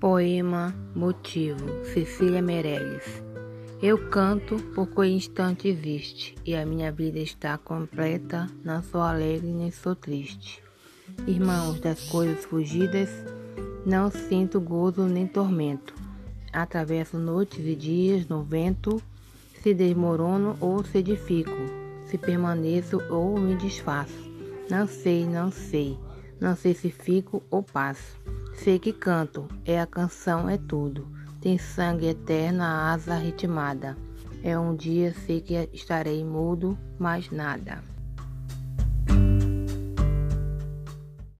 Poema Motivo, Cecília Meirelles. Eu canto porque o instante existe e a minha vida está completa, não sou alegre nem sou triste. Irmãos das coisas fugidas, não sinto gozo nem tormento. Atravesso noites e dias no vento, se desmorono ou se edifico, se permaneço ou me desfaço. Não sei, não sei, não sei se fico ou passo. Sei que canto, é a canção, é tudo. Tem sangue eterno, a asa ritmada. É um dia, sei que estarei mudo, mais nada.